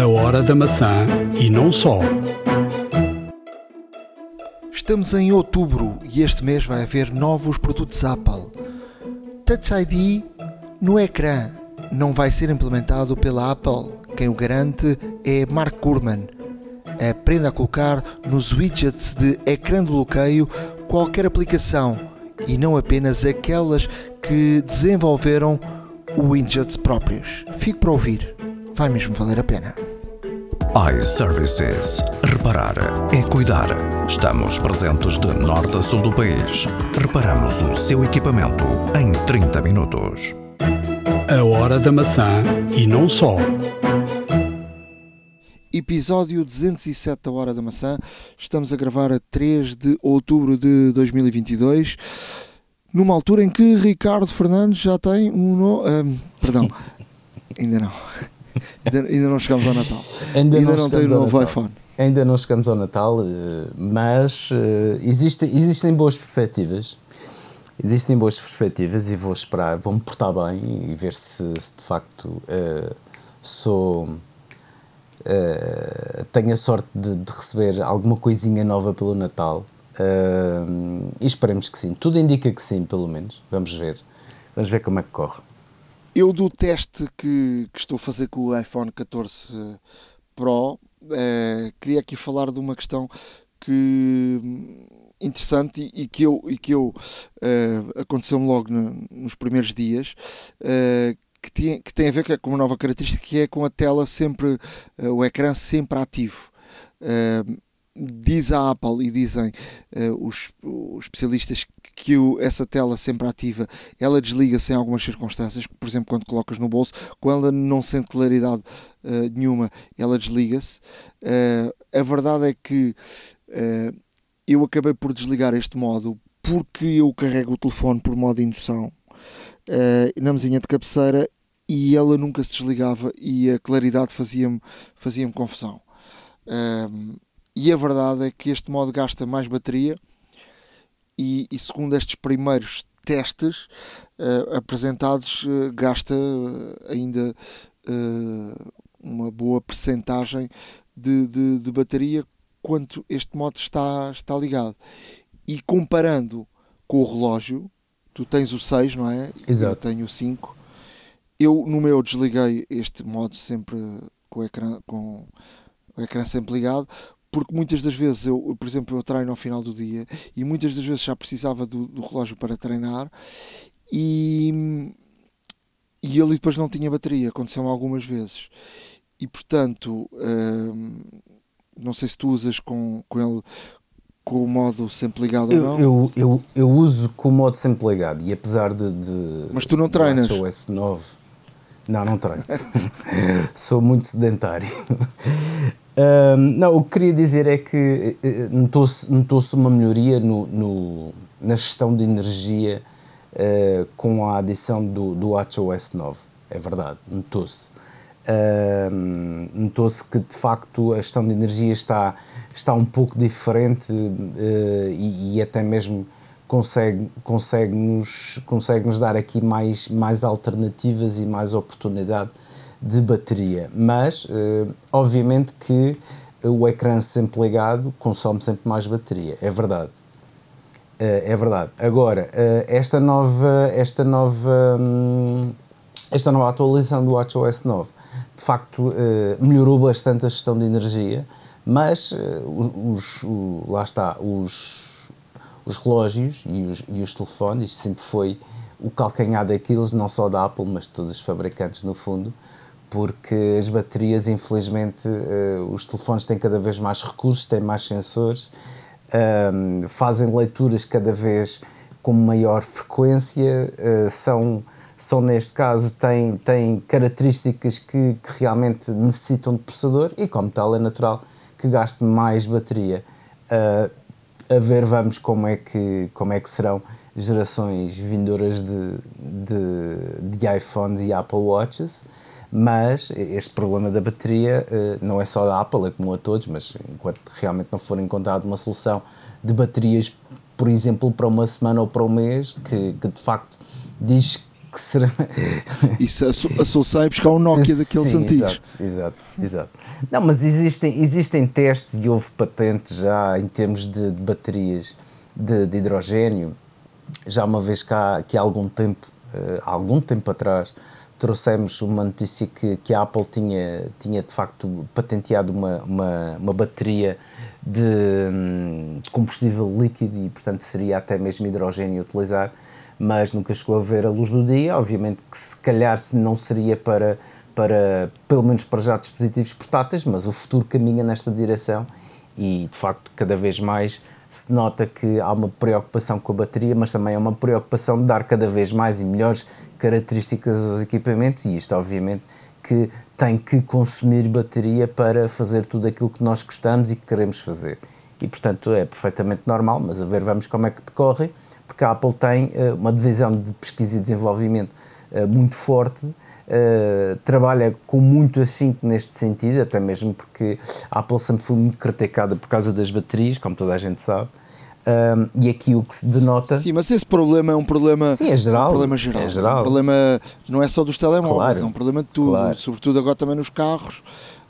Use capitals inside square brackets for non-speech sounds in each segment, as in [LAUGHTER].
A hora da maçã e não só. Estamos em outubro e este mês vai haver novos produtos Apple. Touch ID no ecrã não vai ser implementado pela Apple. Quem o garante é Mark Gurman. Aprenda a colocar nos widgets de ecrã de bloqueio qualquer aplicação e não apenas aquelas que desenvolveram widgets próprios. Fique para ouvir, vai mesmo valer a pena iServices. Reparar é cuidar. Estamos presentes de norte a sul do país. Reparamos o seu equipamento em 30 minutos. A hora da maçã e não só. Episódio 207 da Hora da Maçã. Estamos a gravar a 3 de outubro de 2022. Numa altura em que Ricardo Fernandes já tem um. No... Um, perdão, [LAUGHS] ainda não ainda, não chegamos ao Natal. Ainda, ainda não, não tem o novo iPhone. Ainda não chegamos ao Natal, eh, mas uh, existem, existem boas perspectivas. Existem boas perspectivas e vou esperar, vou-me portar bem e ver se, se de facto uh, sou. Uh, tenho a sorte de, de, receber alguma coisinha nova pelo Natal. e esperemos que sim. Tudo indica que sim, pelo menos. Vamos ver. Vamos ver como é que corre. Eu, do teste que, que estou a fazer com o iPhone 14 Pro, eh, queria aqui falar de uma questão que interessante e, que eu, e que eu eh, aconteceu-me logo no, nos primeiros dias. Eh, que, tem, que tem a ver com uma nova característica que é com a tela sempre, o ecrã sempre ativo diz a Apple e dizem uh, os, os, especialistas que o, essa tela sempre ativa, ela desliga-se em algumas circunstâncias, por exemplo, quando colocas no bolso, quando ela não sente claridade uh, nenhuma, ela desliga-se. Uh, a verdade é que eu acabei por desligar este modo porque eu carrego o telefone por modo de indução na mesinha de cabeceira e ela nunca se desligava e a claridade fazia-me fazia confusão. E a verdade é que este modo gasta mais bateria e, e segundo estes primeiros testes uh, apresentados, uh, gasta uh, ainda uma boa percentagem de, de, de, bateria quanto este modo está, está ligado. E comparando com o relógio, tu tens o 6, não é? Exato. Eu tenho o 5. Eu no meu desliguei este modo sempre com o ecrã, com o ecrã sempre ligado, porque muitas das vezes eu, por exemplo, eu treino ao final do dia e muitas das vezes já precisava do, do relógio para treinar e, e ele depois não tinha bateria, aconteceu algumas vezes. E portanto, hum, não sei se tu usas com, com ele com o modo sempre ligado eu, ou não. Eu, eu, eu uso com o modo sempre ligado e apesar de. de Mas tu não treinas? OS 9. Não, não treino. [LAUGHS] Sou muito sedentário não, o que queria dizer é que eh, eh, notou-se notou uma melhoria no, no, na gestão de energia uh, com a adição do, do WatchOS 9. É verdade, notou-se. Uh, notou-se que de facto a gestão de energia está, está um pouco diferente uh, e, e, até mesmo consegue, consegue, -nos, consegue nos dar aqui mais, mais alternativas e mais oportunidade de bateria, mas uh, obviamente que o ecrã sempre ligado consome sempre mais bateria, é verdade. Uh, é verdade. Agora, uh, esta nova, esta nova, um, esta nova atualização do WatchOS 9, de facto, melhorou bastante a gestão de energia, mas os, o, lá está, os, os relógios e os, e os telefones, isto sempre foi o calcanhar daqueles, não só da Apple, mas de todos os fabricantes no fundo, porque as baterias, infelizmente, uh, os telefones têm cada vez mais recursos, têm mais sensores, ehm, fazem leituras cada vez com maior frequência, uh, são, são, neste caso, têm, têm características que, que, realmente necessitam de processador e, como tal, é natural que gaste mais bateria. Uh, a ver, vamos como é que, como é que serão gerações vindouras de, de, de iPhone e Apple Watches mas este problema da bateria uh, não é só da Apple, é comum a todos, mas enquanto realmente não for encontrada uma solução de baterias, por exemplo, para uma semana ou para um mês, que, que de facto diz que será. [LAUGHS] Isso, a Soulsai é buscar um Nokia daqueles Sim, antigos. Exato, exato, exato. Não, mas existem, existem testes e houve patentes já em termos de, de baterias de, de, hidrogênio. Já uma vez que há, que há algum tempo, uh, há algum tempo atrás, trouxemos uma notícia que, que a Apple tinha, tinha de facto patenteado uma, uma, uma bateria de, hum, de combustível líquido e, portanto, seria até mesmo hidrogênio a utilizar, mas nunca chegou a ver a luz do dia. Obviamente que se calhar se não seria para, para, pelo menos para já, dispositivos portáteis, mas o futuro caminha nesta direção e, de facto, cada vez mais se nota que há uma preocupação com a bateria, mas também há uma preocupação de dar cada vez mais e melhores características aos equipamentos e isto obviamente que tem que consumir bateria para fazer tudo aquilo que nós gostamos e que queremos fazer. E portanto é perfeitamente normal, mas a ver vamos como é que decorre, porque a Apple tem uh, uma divisão de pesquisa e desenvolvimento uh, muito forte, uh, trabalha com muito afinco neste sentido, até mesmo porque a Apple sempre foi muito criticada por causa das baterias, como toda a gente sabe, um, e aqui o que se denota. Sim, mas esse problema é um problema. Sim, é geral. Um problema geral. É geral. Um problema não é só dos telemóveis, claro. é um problema de tudo. Claro. Sobretudo agora também nos carros.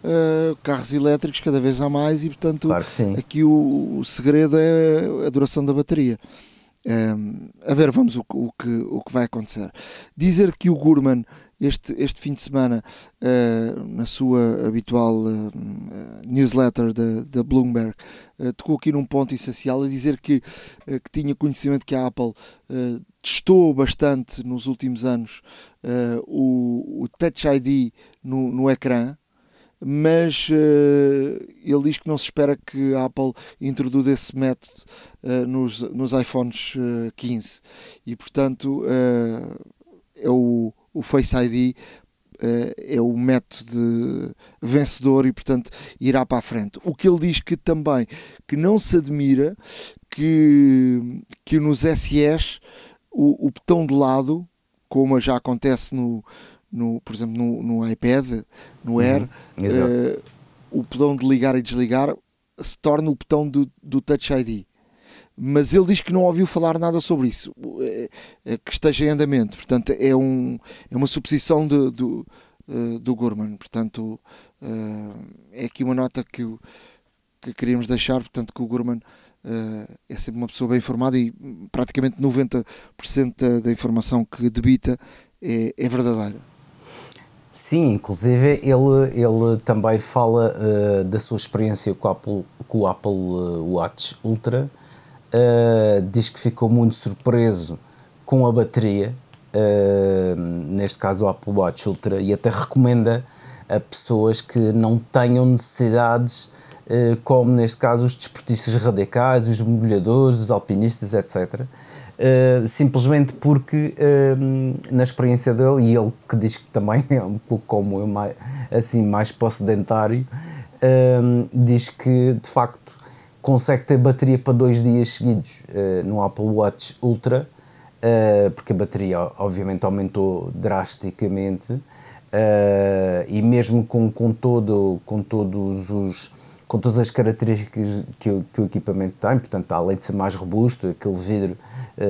Uh, carros elétricos cada vez há mais e portanto claro aqui o, o, segredo é a duração da bateria um, a ver vamos o, o, que, o que vai acontecer dizer que o Gurman este, este fim de semana, uh, na sua habitual uh, newsletter da Bloomberg, uh, tocou aqui num ponto essencial a dizer que, que tinha conhecimento que a Apple testou bastante nos últimos anos o, o, Touch ID no, no ecrã, mas ele diz que não se espera que a Apple introduza esse método nos, nos iPhones 15 e, portanto, é o o Face ID uh, é o método vencedor e, portanto, irá para a frente. O que ele diz que também que não se admira que, que nos SEs o, o botão de lado, como já acontece no, no por exemplo, no, no iPad, no uhum, Air, uh, o botão de ligar e desligar se torna o botão do, do Touch ID mas ele diz que não ouviu falar nada sobre isso, é, é, que esteja em andamento. Portanto, é, um, é uma suposição de, do, uh, do Gorman. Portanto, é aqui uma nota que, que queríamos deixar. Portanto, que o Gorman é sempre uma pessoa bem informada e praticamente 90% da, informação que debita é, é verdadeira. Sim, inclusive ele, ele também fala uh, da sua experiência com Apple, com o Apple Watch Ultra uh, diz que ficou muito surpreso com a bateria, uh, neste caso o Apple Watch Ultra, e até recomenda a pessoas que não tenham necessidades, uh, como neste caso os desportistas radicais, os mergulhadores, os alpinistas, etc. Uh, simplesmente porque uh, na experiência dele e ele que diz que também é um pouco como eu mais, assim mais para o sedentário uh, diz que de facto consegue ter bateria para dois dias seguidos uh, no Apple Watch Ultra, uh, porque a bateria obviamente aumentou drasticamente uh, e mesmo com, com, todo, com todos os com todas as características que o, que o equipamento tem, portanto, além de ser mais robusto, aquele vidro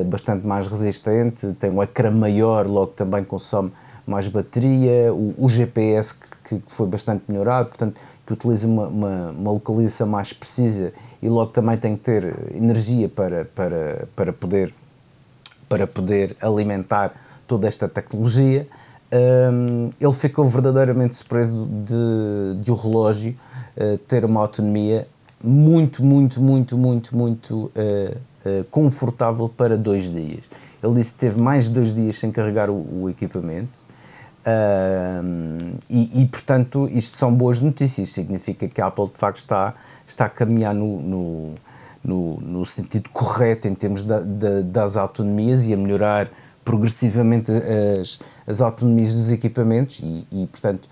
bastante mais resistente, tem um ecrã maior, logo também consome mais bateria, o, o GPS que, que, foi bastante melhorado, portanto, que utiliza uma, uma, uma, localização mais precisa e logo também tem que ter energia para, para, para, poder, para poder alimentar toda esta tecnologia. Um, ele ficou verdadeiramente surpreso de, de o relógio uh, ter uma autonomia muito, muito, muito, muito, muito uh, uh, confortável para dois dias. Ele disse que teve mais de dois dias sem carregar o, o equipamento Uh, e, e, portanto, isto são boas notícias, significa que a Apple de facto está, está a caminhar no, no, no, no sentido correto em termos da, da, das autonomias e a melhorar progressivamente as, as autonomias dos equipamentos e, e portanto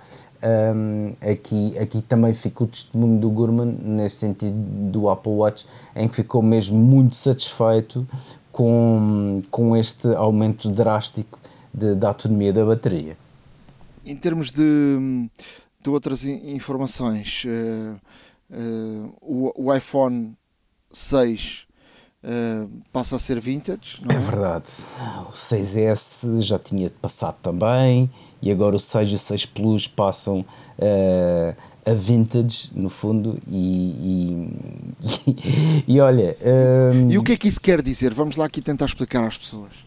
um, aqui, aqui também fica o testemunho do Gurman nesse sentido do Apple Watch em que ficou mesmo muito satisfeito com, com este aumento drástico da autonomia da bateria. Em termos de, de outras informações, uh, uh, o, o, iPhone 6 uh, passa a ser vintage. É? é? verdade. O 6S já tinha passado também e agora o 6 e o 6 Plus passam a vintage, no fundo, e, e, [LAUGHS] e, e olha. Um, e o que é que isso quer dizer? Vamos lá aqui tentar explicar às pessoas.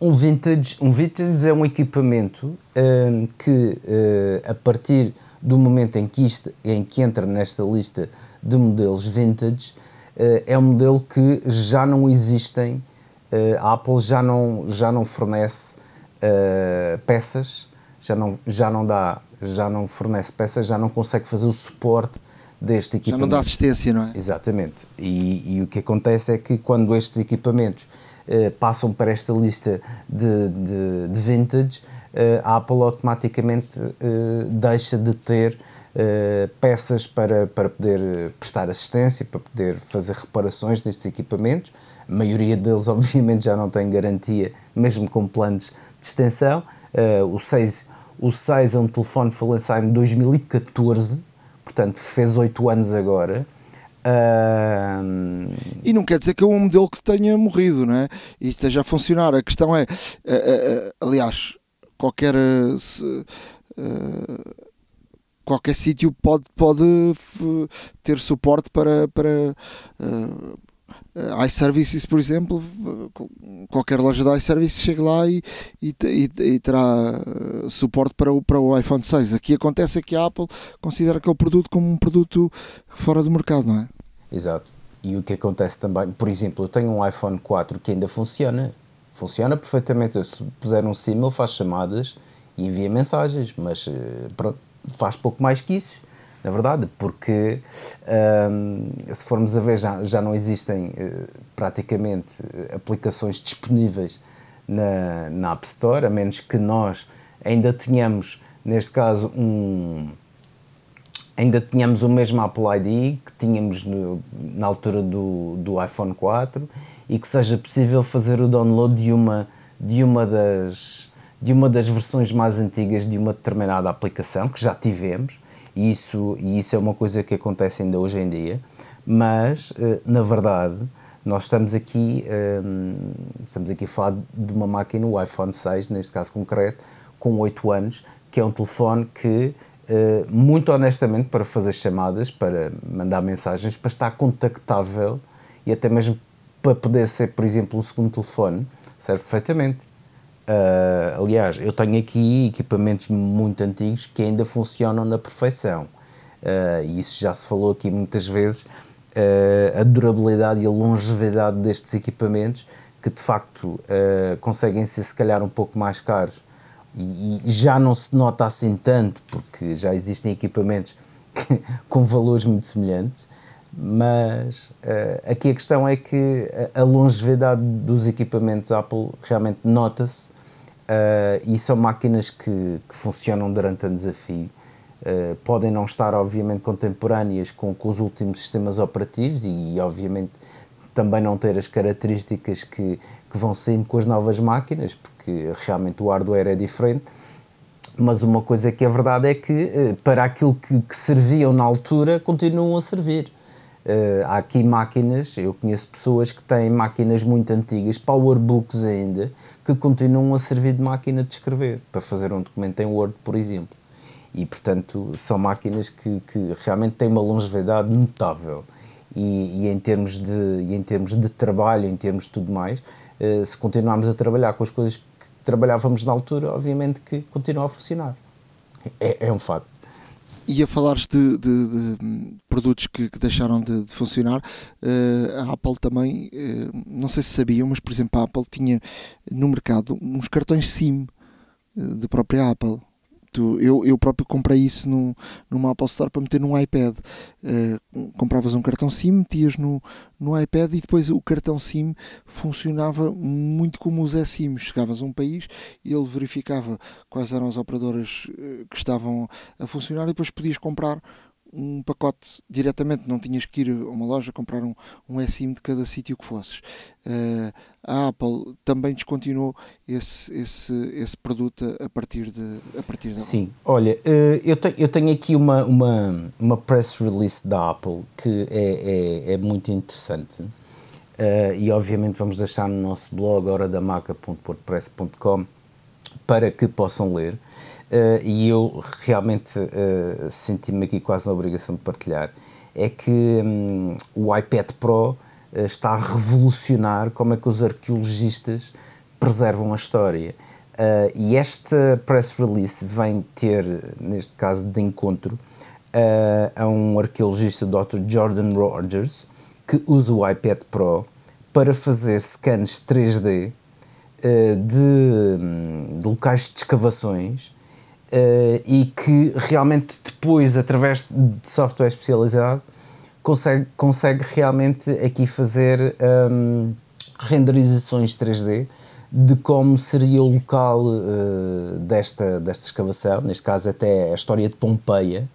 Um vintage, um vintage é um equipamento um, que, uh, a partir do momento em que, isto, em que entra nesta lista de modelos vintage, uh, é um modelo que já não existem, uh, a Apple já não, já não fornece peças, já não, já não dá, já não fornece peças, já não consegue fazer o suporte deste equipamento. Já não dá assistência, não é? Exatamente. E, e o que acontece é que quando estes equipamentos eh, passam para esta lista de, de, de vintage, uh, a Apple automaticamente uh, deixa de ter peças para, para poder prestar assistência, para poder fazer reparações destes equipamentos. A maioria deles, [LAUGHS] obviamente, já não tem garantia, mesmo com planos de extensão. o 6, o 6 é um telefone que foi lançado em 2014, portanto fez 8 anos agora. Uh... E não quer dizer que é um modelo que tenha morrido, não é? E esteja a funcionar. A questão é, uh, uh, aliás, qualquer qualquer sítio pode, pode ter suporte para, para uh, iServices, por exemplo, qualquer loja da iServices chega lá e, e, e, e, terá eh, suporte para o, para o iPhone 6. Aqui acontece é que a Apple considera aquele produto como um produto fora do mercado, não é? Exato. E o que acontece também, por exemplo, eu tenho um iPhone 4 que ainda funciona, funciona perfeitamente. Se puser um SIM, ele faz chamadas e envia mensagens, mas eh, pronto, faz pouco mais que isso na verdade, porque um, se formos a ver, já, já não existem uh, praticamente aplicações disponíveis na, na App Store, a menos que nós ainda tenhamos, neste caso, um. Ainda tínhamos o mesmo Apple ID que tínhamos no, na altura do, do iPhone 4 e que seja possível fazer o download de uma, de uma das, de uma das versões mais antigas de uma determinada aplicação que já tivemos e isso, e isso é uma coisa que acontece ainda hoje em dia, mas eh, na verdade nós estamos aqui, eh, estamos aqui a falar de uma máquina, o iPhone 6, neste caso concreto, com 8 anos, que é um telefone que, eh, muito honestamente, para fazer chamadas, para mandar mensagens, para estar contactável e até mesmo para poder ser, por exemplo, um segundo telefone, serve perfeitamente. Uh, aliás, eu tenho aqui equipamentos muito antigos que ainda funcionam na perfeição. Uh, e isso já se falou aqui muitas vezes. Uh, a durabilidade e a longevidade destes equipamentos, que de facto conseguem ser se calhar um pouco mais caros e, e, já não se nota assim tanto, porque já existem equipamentos que, [LAUGHS] com valores muito semelhantes. Mas aqui a questão é que a longevidade dos equipamentos Apple realmente nota-se Uh, e são máquinas que, que funcionam durante anos a fio. Uh, podem não estar, obviamente, contemporâneas com, com, os últimos sistemas operativos e, obviamente, também não ter as características que, que vão saindo com as novas máquinas, porque realmente o hardware é diferente. Mas uma coisa que é verdade é que, uh, para aquilo que, que serviam na altura, continuam a servir. Uh, há aqui máquinas, eu conheço pessoas que têm máquinas muito antigas, powerbooks ainda, que continuam a servir de máquina de escrever, para fazer um documento em Word, por exemplo. E, portanto, são máquinas que, que realmente têm uma longevidade notável. E, e, em termos de, em termos de trabalho, em termos de tudo mais, uh, se continuarmos a trabalhar com as coisas que trabalhávamos na altura, obviamente que continua a funcionar. É, é um facto e a falares de, de, de produtos que, que, deixaram de, de funcionar, uh, a Apple também, uh, não sei se sabiam, mas por exemplo, a Apple tinha no mercado uns cartões SIM uh, da própria Apple. Eu, eu próprio comprei isso no, numa Apple Store para meter num iPad. Uh, compravas um cartão SIM, metias no, no iPad e depois o cartão SIM funcionava muito como os eSIM. Chegavas a um país e ele verificava quais eram as operadoras uh, que estavam a funcionar e depois podias comprar um pacote diretamente, não tinhas que ir a uma loja comprar um, um eSIM de cada sítio que fosses. Uh, a Apple também descontinuou esse, esse, esse produto a partir de a partir de Sim, olha, uh, eu, tenho, eu tenho aqui uma, uma, uma press release da Apple que é, é, é muito interessante. Uh, e obviamente vamos deixar no nosso blog horadamaca.wordpress.com para que possam ler. Uh, e eu realmente uh, senti-me aqui quase na obrigação de partilhar. É que um, o iPad Pro está a revolucionar como é que os arqueologistas preservam a história. e esta press release vem ter, neste caso de encontro, a um arqueologista, Dr. Jordan Rogers, que usa o iPad Pro para fazer scans 3D uh, de, de, locais de escavações uh, e que realmente depois, através de software especializado, consegue, consegue realmente aqui fazer um, renderizações 3D de como seria o local uh, desta, desta escavação, neste caso até a história de Pompeia,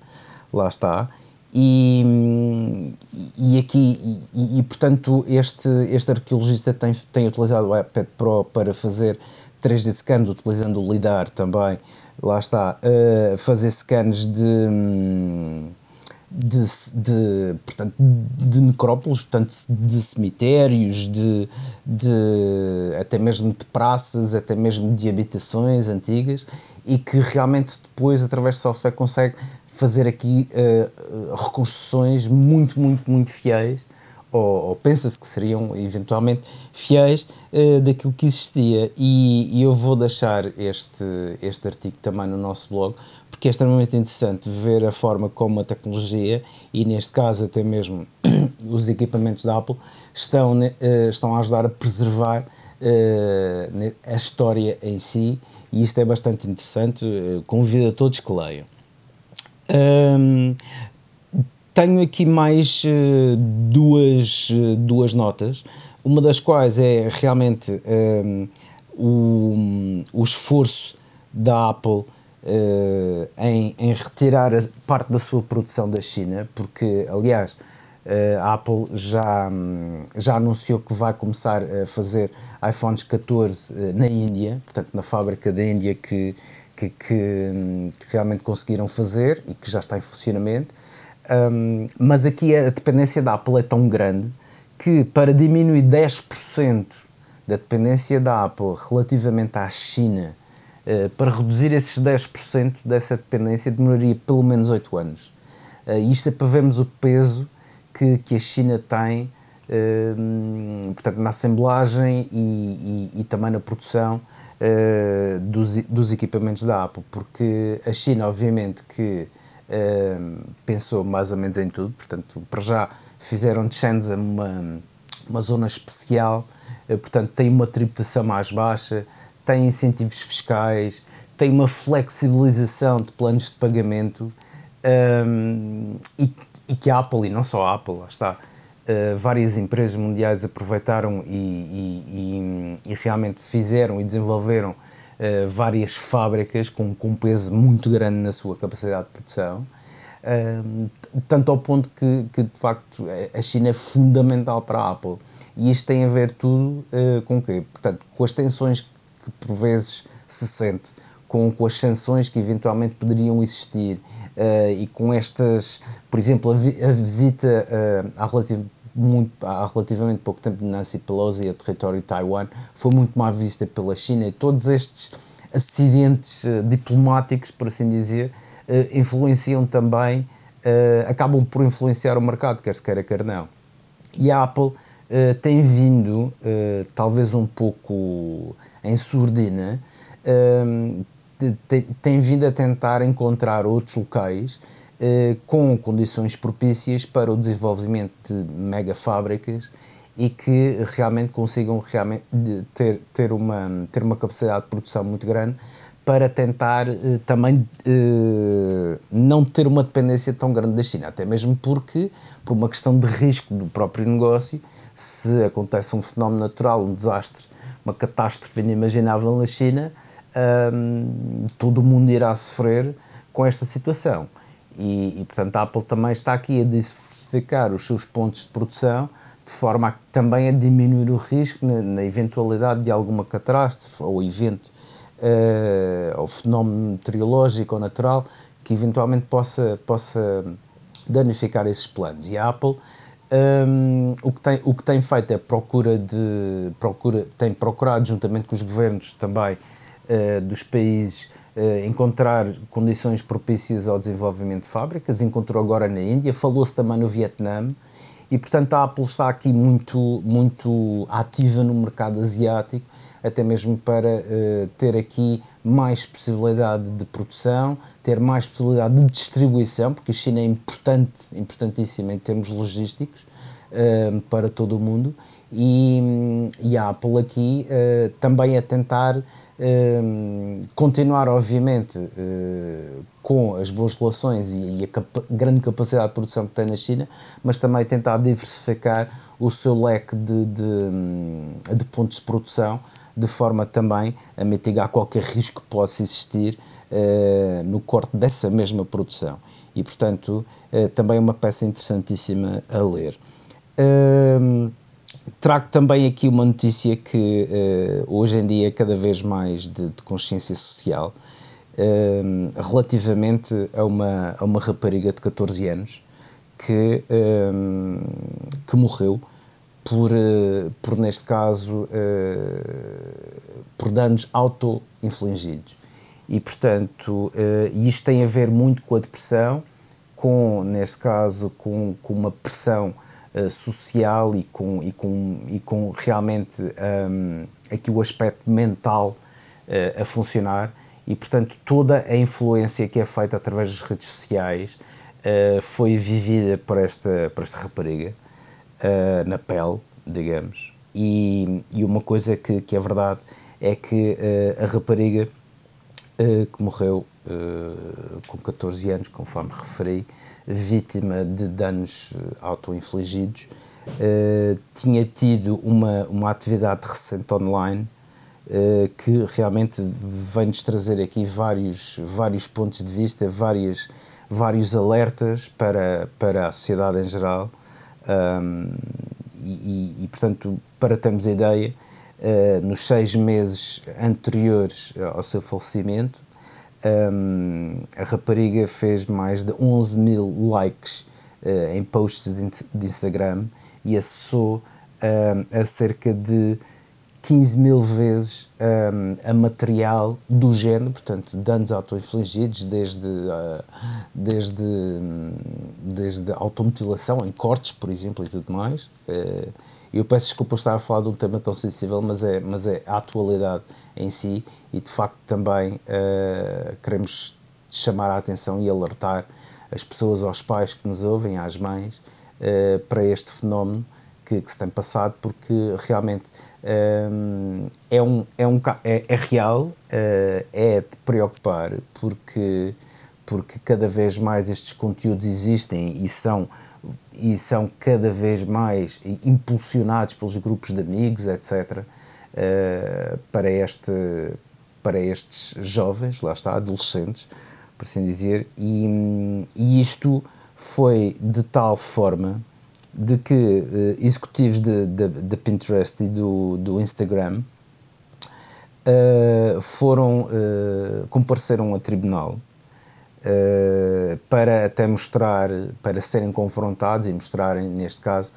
lá está, e, e aqui, e, e, portanto, este, este arqueologista tem, tem utilizado o iPad Pro para fazer 3D scans, utilizando o LIDAR também, lá está, uh, fazer scans de, de, de, portanto, de necrópolis, portanto, de cemitérios, de, de, até mesmo de praças, até mesmo de habitações antigas, e que realmente depois, através de software, consegue fazer aqui uh, reconstruções muito, muito, muito fiéis, ou, ou pensa-se que seriam eventualmente fiéis uh, daquilo que existia. E, e, eu vou deixar este, este artigo também no nosso blog, porque é extremamente interessante ver a forma como a tecnologia, e neste caso até mesmo [CLEARS THROAT] os equipamentos da Apple, estão, uh, estão a ajudar a preservar a história em si, e isto é bastante interessante. convido a todos que leiam. Um, tenho aqui mais uh, duas, uh, duas notas, uma das quais é realmente um, o, o esforço da Apple uh, em, em retirar parte da sua produção da China, porque, aliás, a Apple já, já anunciou que vai começar a fazer iPhones 14 na Índia, portanto, na fábrica da Índia que que, que, que, realmente conseguiram fazer e que já está em funcionamento. Um, mas aqui a dependência da Apple é tão grande que para diminuir 10% da dependência da Apple relativamente à China, uh, para reduzir esses 10% dessa dependência demoraria pelo menos 8 anos. Uh, isto é para vermos o peso que, que a China tem, uh, portanto, na assemblagem e, e, e também na produção uh, dos, dos equipamentos da Apple, porque a China, obviamente, que pensou mais ou menos em tudo, portanto, para já fizeram de Shenzhen uma, uma zona especial, uh, portanto, tem uma tributação mais baixa, tem incentivos fiscais, tem uma flexibilização de planos de pagamento um, e, e, que a Apple, e não só a Apple, lá está, uh, várias empresas mundiais aproveitaram e, e, e realmente fizeram e desenvolveram uh, várias fábricas com, com um peso muito grande na sua capacidade de produção. Uh, tanto ao ponto que, que, de facto, a China é fundamental para a Apple. E isto tem a ver tudo com o quê? Portanto, com as tensões que por vezes se sente, com, com as sanções que eventualmente poderiam existir, Uh, e com estas, por exemplo, a, vi a visita uh, há, relativ muito, há relativamente pouco tempo de Nancy Pelosi a território de Taiwan foi muito mal vista pela China e todos estes acidentes uh, diplomáticos, por assim dizer, influenciam também, acabam por influenciar o mercado, quer se queira, quer não. E a Apple tem vindo, talvez um pouco em surdina, tem, tem vindo a tentar encontrar outros locais com condições propícias para o desenvolvimento de mega fábricas e que realmente consigam realmente ter, ter, uma, ter uma capacidade de produção muito grande para tentar eh, também eh, não ter uma dependência tão grande da China, até mesmo porque, por uma questão de risco do próprio negócio, se acontece um fenómeno natural, um desastre, uma catástrofe inimaginável na China, um, todo o mundo irá sofrer com esta situação. E, e, portanto, a Apple também está aqui a diversificar os seus pontos de produção de forma a, também a diminuir o risco na, na eventualidade de alguma catástrofe ou evento uh, ou fenómeno meteorológico ou natural que eventualmente possa, possa danificar esses planos. E a Apple um, o, que tem, o que tem feito é procura de procura tem procurado juntamente com os governos também uh, dos países encontrar condições propícias ao desenvolvimento de fábricas encontrou agora na Índia falou-se também no Vietnã e portanto a Apple está aqui muito muito ativa no mercado asiático até mesmo para uh, ter aqui mais possibilidade de produção, ter mais possibilidade de distribuição, porque a China é importante, importantíssima em termos logísticos uh, para todo o mundo, e, e a Apple aqui uh, também a tentar continuar, obviamente, com as boas relações e, e a capa grande capacidade de produção que tem na China, mas também tentar diversificar o seu leque de, de, de pontos de produção de forma também a mitigar qualquer risco que possa existir uh, no corte dessa mesma produção. E, portanto, uh, também é uma peça interessantíssima a ler. Uh, trago também aqui uma notícia que hoje em dia é cada vez mais de, de consciência social, relativamente a uma, a uma rapariga de 14 anos que, que morreu por, eh, por neste caso, eh, por danos auto-infligidos. E, portanto, eh, isto tem a ver muito com a depressão, com, neste caso, com, com uma pressão social e com, e com, e com realmente um, aqui o aspecto mental uh, a funcionar e, portanto, toda a influência que é feita através das redes sociais uh, foi vivida por esta, por esta rapariga na pele, digamos. E, e uma coisa que, que é verdade é que a rapariga que morreu com 14 anos, conforme referi, vítima de danos auto-infligidos, tinha tido uma, uma atividade recente online que realmente vem-nos trazer aqui vários, vários pontos de vista, várias, vários alertas para, para a sociedade em geral. Um, e, e, portanto, para termos a ideia, uh, nos seis meses anteriores ao seu falecimento, um, a rapariga fez mais de 11 mil likes uh, em posts de, de, Instagram e acessou uh, a cerca de 15 mil vezes um, a material do género, portanto, danos autoinfligidos, desde, uh, desde, desde automutilação, em cortes, por exemplo, e tudo mais. Uh, eu peço desculpa por estar a falar de um tema tão sensível, mas é, mas é a atualidade em si e, de facto, também uh, queremos chamar a atenção e alertar as pessoas, aos pais que nos ouvem, às mães, uh, para este fenómeno que, que se tem passado, porque realmente é, um, é, um, é, é real, uh, é de preocupar, porque, porque cada vez mais estes conteúdos existem e são, e são cada vez mais impulsionados pelos grupos de amigos, etc., uh, eh, para, este, para estes jovens, lá está, adolescentes, por assim dizer, e, e isto foi de tal forma de que uh, executivos da Pinterest e do, do Instagram uh, foram, compareceram a tribunal uh, para até mostrar, para serem confrontados e mostrarem, neste caso,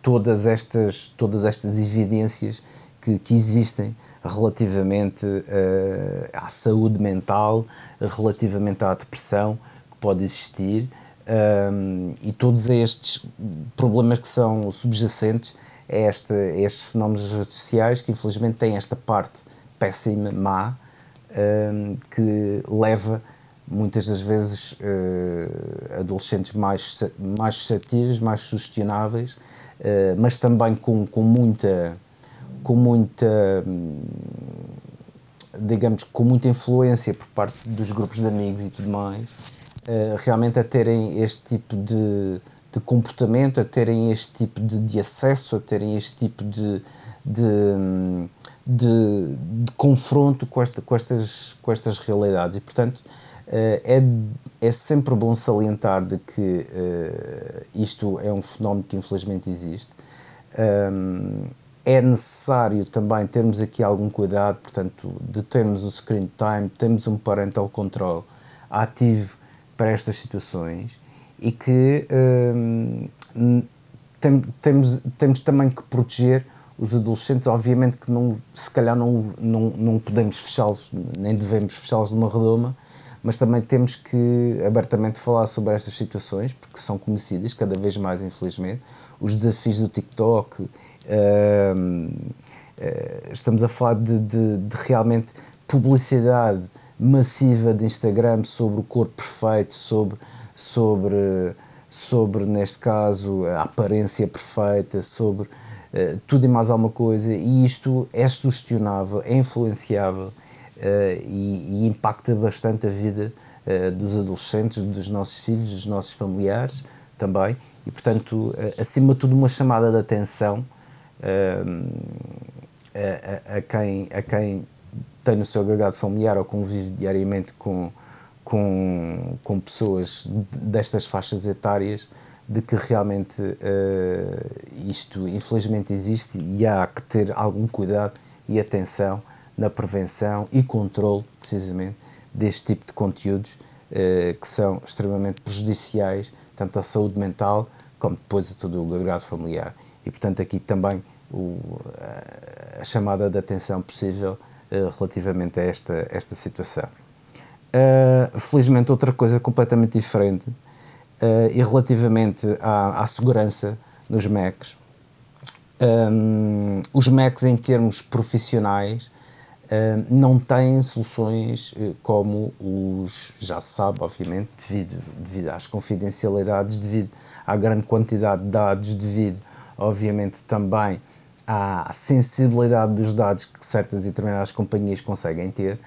todas, estas, todas estas evidências que, que existem relativamente à saúde mental, relativamente à depressão que pode existir um, e todos estes problemas que são subjacentes a, a estes fenómenos sociais que infelizmente têm esta parte péssima, má, um, que leva muitas das vezes uh, adolescentes mais, mais suscetíveis, mais sugestionáveis, uh, mas também com, com muita com muita digamos com muita influência por parte dos grupos de amigos e tudo mais uh, realmente a terem este tipo de, de comportamento, a terem este tipo de, de acesso, a terem este tipo de, de, de, de confronto com, esta, com, estas, com estas realidades. E, portanto, uh, é, é sempre bom salientar de que uh, isto é um fenómeno que infelizmente existe. Um, é necessário também termos aqui algum cuidado, portanto, de termos o screen time, termos um parental control ativo para estas situações e que um, tem, temos, temos também que proteger os adolescentes, obviamente que não, se calhar não, não, não podemos fechá-los, nem devemos fechá-los numa redoma, mas também temos que abertamente falar sobre estas situações, porque são conhecidas cada vez mais, infelizmente. Os desafios do TikTok, uh, uh, estamos a falar de, de, de, realmente publicidade massiva de Instagram sobre o corpo perfeito, sobre, sobre, sobre neste caso, a aparência perfeita, sobre uh, tudo e mais alguma coisa, e isto é sugestionável, é influenciável uh, e, e, impacta bastante a vida uh, dos adolescentes, dos nossos filhos, dos nossos familiares também. E, portanto, acima de tudo, uma chamada de atenção a, a, quem, a quem tem no seu agregado familiar ou convive diariamente com, com, com pessoas destas faixas etárias de que realmente uh, isto infelizmente existe e há que ter algum cuidado e atenção na prevenção e controle, precisamente, deste tipo de conteúdos eh, que são extremamente prejudiciais, tanto à saúde mental como depois a todo o agregado familiar. E, portanto, aqui também o, a chamada de atenção possível eh, relativamente a esta, esta situação. Uh, felizmente, outra coisa completamente diferente uh, e relativamente à, à segurança nos Macs. Um, os Macs, em termos profissionais, não têm soluções uh, como os, já se sabe, obviamente, devido, devido às confidencialidades, devido à grande quantidade de dados, devido, obviamente, também à sensibilidade dos dados que certas e determinadas companhias conseguem ter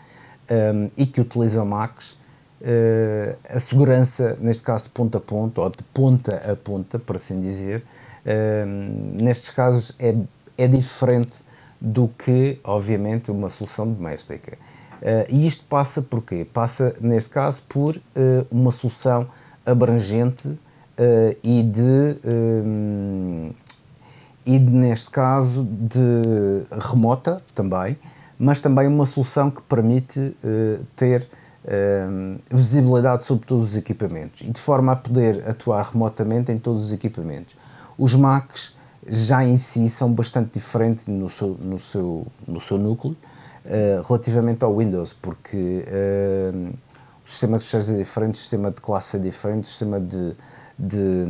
um, e que utilizam Macs. Uh, a segurança, neste caso de ponta a ponta, ou de ponta a ponta, por assim dizer, uh, nestes casos é, é diferente do que, obviamente, uma solução doméstica. Uh, e isto passa por quê? Passa, neste caso, por uma solução abrangente e de, um, e de, neste caso, de remota também, mas também uma solução que permite ter visibilidade sobre todos os equipamentos e de forma a poder atuar remotamente em todos os equipamentos. Os Macs já em si são bastante diferentes no seu, no seu, no seu núcleo uh, relativamente ao Windows, porque uh, o sistema de fecheiros é diferente, o sistema de classe é diferente, o sistema de, de,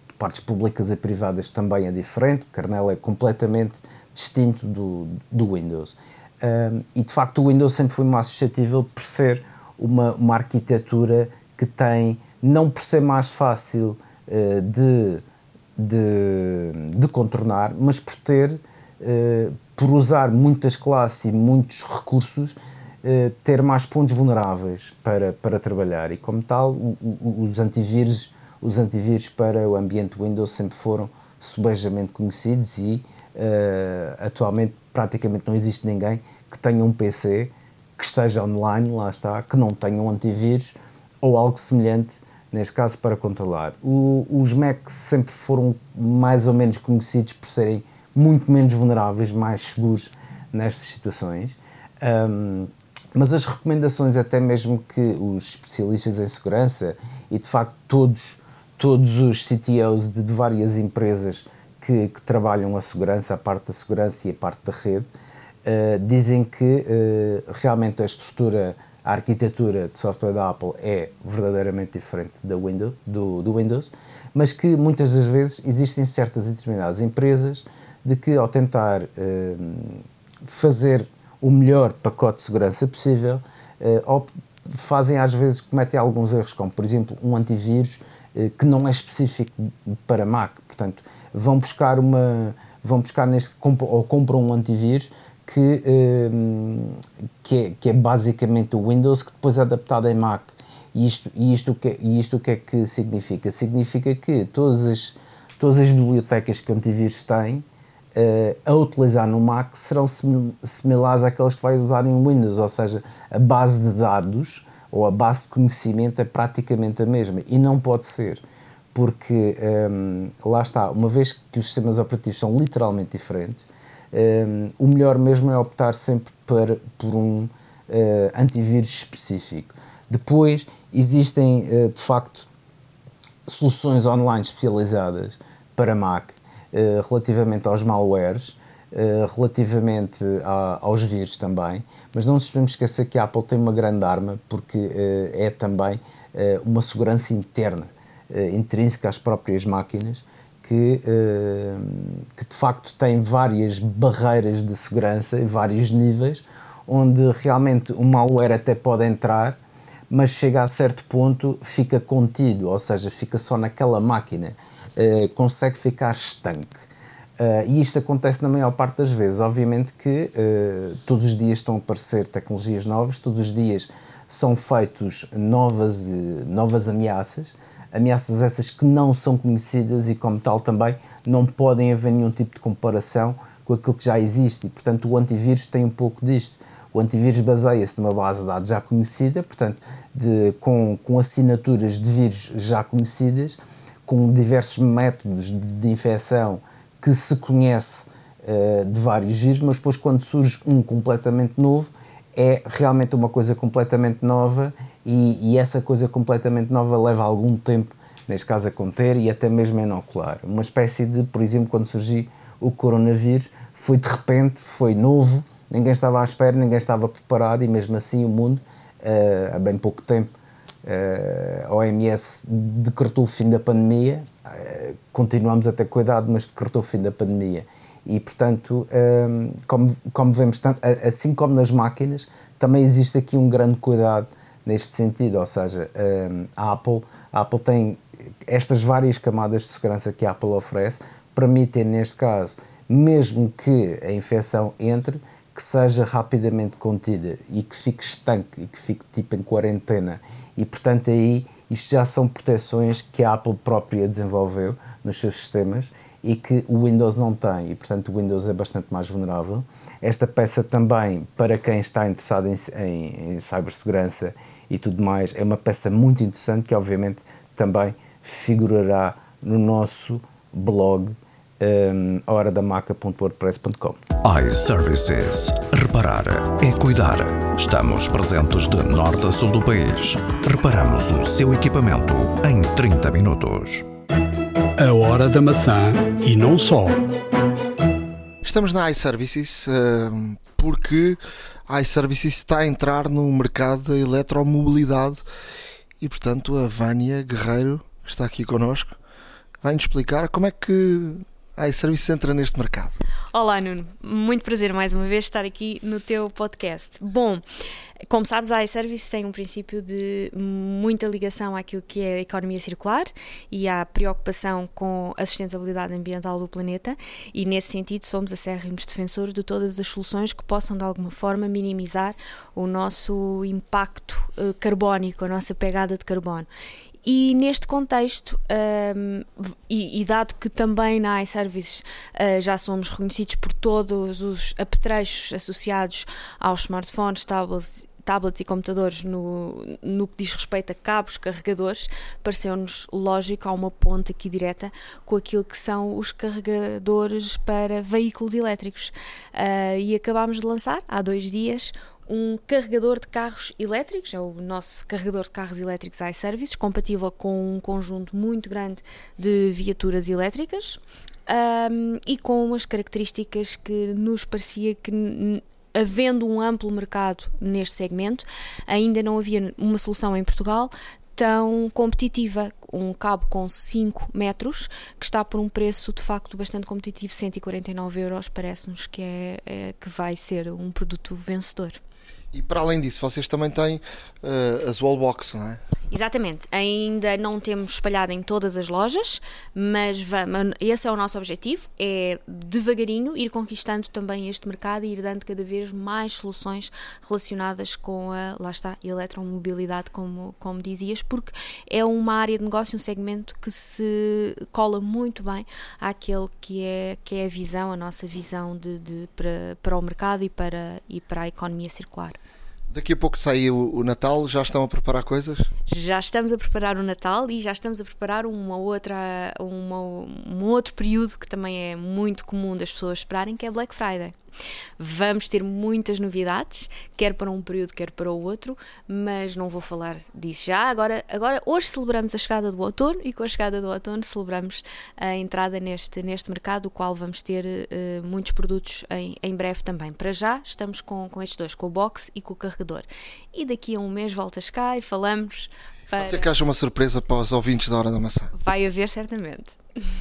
de partes públicas e privadas também é diferente, o kernel é completamente distinto do, do Windows. Uh, e de facto o Windows sempre foi mais suscetível por ser uma, uma arquitetura que tem, não por ser mais fácil de de, de contornar, mas por ter, eh, por usar muitas classes e muitos recursos, eh, ter mais pontos vulneráveis para, para trabalhar. E como tal o, o, os antivírus os antivírus para o ambiente Windows sempre foram subejamente conhecidos e uh, atualmente praticamente não existe ninguém que tenha um PC que esteja online, lá está, que não tenha um antivírus ou algo semelhante neste caso para controlar. O, os Macs sempre foram mais ou menos conhecidos por serem muito menos vulneráveis, mais seguros nestas situações. Um, mas as recomendações, até mesmo que os especialistas em segurança e de facto todos, todos os CTOs de, de várias empresas que, que, trabalham a segurança, a parte da segurança e a parte da rede, uh, dizem que uh, realmente a estrutura a arquitetura de software da Apple é verdadeiramente diferente da Windows, do, do Windows, mas que muitas das vezes existem certas e determinadas empresas de que ao tentar uh, fazer o melhor pacote de segurança possível, fazem às vezes, cometem alguns erros, como por exemplo um antivírus que não é específico para Mac, portanto vão buscar uma, vão buscar neste, ou compram um antivírus que, um, que, é, que é basicamente o Windows que depois é adaptado em Mac. E isto, e isto, que, e isto o que é que significa? Significa que todas as, todas as bibliotecas que o antivírus tem uh, a utilizar no Mac serão similares àquelas que vai usar em Windows, ou seja, a base de dados ou a base de conhecimento é praticamente a mesma e não pode ser, porque um, lá está, uma vez que os sistemas operativos são literalmente diferentes, um, o melhor mesmo é optar sempre por, por um uh, antivírus específico. Depois existem uh, de facto soluções online especializadas para Mac uh, relativamente aos malwares, relativamente a, aos vírus também, mas não nos devemos esquecer que a Apple tem uma grande arma porque é também uma segurança interna, intrínseca às próprias máquinas, que, que de facto tem várias barreiras de segurança e vários níveis, onde realmente o malware até pode entrar mas chega a certo ponto, fica contido, ou seja, fica só naquela máquina, uh, consegue ficar estanque. Uh, e isto acontece na maior parte das vezes. Obviamente que uh, todos os dias estão a aparecer tecnologias novas, todos os dias são feitos novas, novas ameaças, ameaças essas que não são conhecidas e, como tal, também não podem haver nenhum tipo de comparação com aquilo que já existe. E, portanto, o antivírus tem um pouco disto o antivírus baseia-se numa base de dados já conhecida, portanto, de, com, com assinaturas de vírus já conhecidas, com diversos métodos de, de infecção que se conhece uh, de vários vírus, mas depois, quando surge um completamente novo, é realmente uma coisa completamente nova e, e, essa coisa completamente nova leva algum tempo, neste caso, a conter e até mesmo a inocular. Uma espécie de, por exemplo, quando surgiu o coronavírus, foi de repente, foi novo, ninguém estava à espera, ninguém estava preparado e mesmo assim o mundo, uh, há bem pouco tempo, uh, a OMS decretou o fim da pandemia, uh, continuamos a ter cuidado, mas decretou o fim da pandemia. E, portanto, como, como vemos, tanto, assim como nas máquinas, também existe aqui um grande cuidado neste sentido, ou seja, a Apple, a Apple tem estas várias camadas de segurança que a Apple oferece, permitem, neste caso, mesmo que a infecção entre, que seja rapidamente contida e que fique estanque e que fique tipo em quarentena. E portanto aí isto já são proteções que a Apple própria desenvolveu nos seus sistemas e que o Windows não tem e portanto o Windows é bastante mais vulnerável. Esta peça também para quem está interessado em, em, em cibersegurança e tudo mais é uma peça muito interessante que obviamente também figurará no nosso blog um, horadamaca.wordpress.com iServices. Reparar é cuidar. Estamos presentes de norte a sul do país. Reparamos o seu equipamento em 30 minutos. A hora da maçã e não só. Estamos na iServices uh, porque iServices está a entrar no mercado da eletromobilidade e, portanto, a Vânia Guerreiro, que está aqui connosco, vai-nos explicar como é que a iServices entra neste mercado. Olá, Nuno. Muito prazer mais uma vez estar aqui no teu podcast. Bom, como sabes, a iService tem um princípio de muita ligação àquilo que é a economia circular e à preocupação com a sustentabilidade ambiental do planeta, e nesse sentido somos acérrimos defensores de todas as soluções que possam de alguma forma minimizar o nosso impacto uh, carbónico, a nossa pegada de carbono. E neste contexto, um, e, e, dado que também na iServices uh, já somos reconhecidos por todos os apetrechos associados aos smartphones, tablets, tablets e computadores no, no que diz respeito a cabos, carregadores, pareceu-nos lógico há uma ponte aqui direta com aquilo que são os carregadores para veículos elétricos. Uh, e acabámos de lançar há dois dias um carregador de carros elétricos, é o nosso carregador de carros elétricos iServices, compatível com um conjunto muito grande de viaturas elétricas um, e com umas características que nos parecia que havendo um amplo mercado neste segmento, ainda não havia uma solução em Portugal tão competitiva. Um cabo com 5 metros que está por um preço de facto bastante competitivo, 149 euros, parece-nos que, é, é, que vai ser um produto vencedor. E para além disso, vocês também têm uh, as wallbox, não é? Exatamente. Ainda não temos espalhado em todas as lojas, mas vamos, esse é o nosso objetivo, é devagarinho ir conquistando também este mercado e ir dando cada vez mais soluções relacionadas com a, lá está, eletromobilidade, como, como dizias, porque é uma área de negócio, um segmento que se cola muito bem àquele que é, que é a visão, a nossa visão de, de para, para o mercado e para, e para a economia circular. Daqui a pouco sai o, o, Natal, já estão a preparar coisas? Já estamos a preparar o Natal e já estamos a preparar uma outra, uma, um outro período que também é muito comum das pessoas esperarem, que é Black Friday. Vamos ter muitas novidades, quer para um período, quer para o outro, mas não vou falar disso já. Agora, agora hoje celebramos a chegada do outono e com a chegada do outono celebramos a entrada neste, neste mercado, o qual vamos ter uh, muitos produtos em, em breve também. Para já estamos com, com estes dois, com o box e com o carregador. E daqui a um mês voltas cá e falamos. Para... Pode ser que haja uma surpresa para os ouvintes da Hora da Maçã. Vai haver, certamente.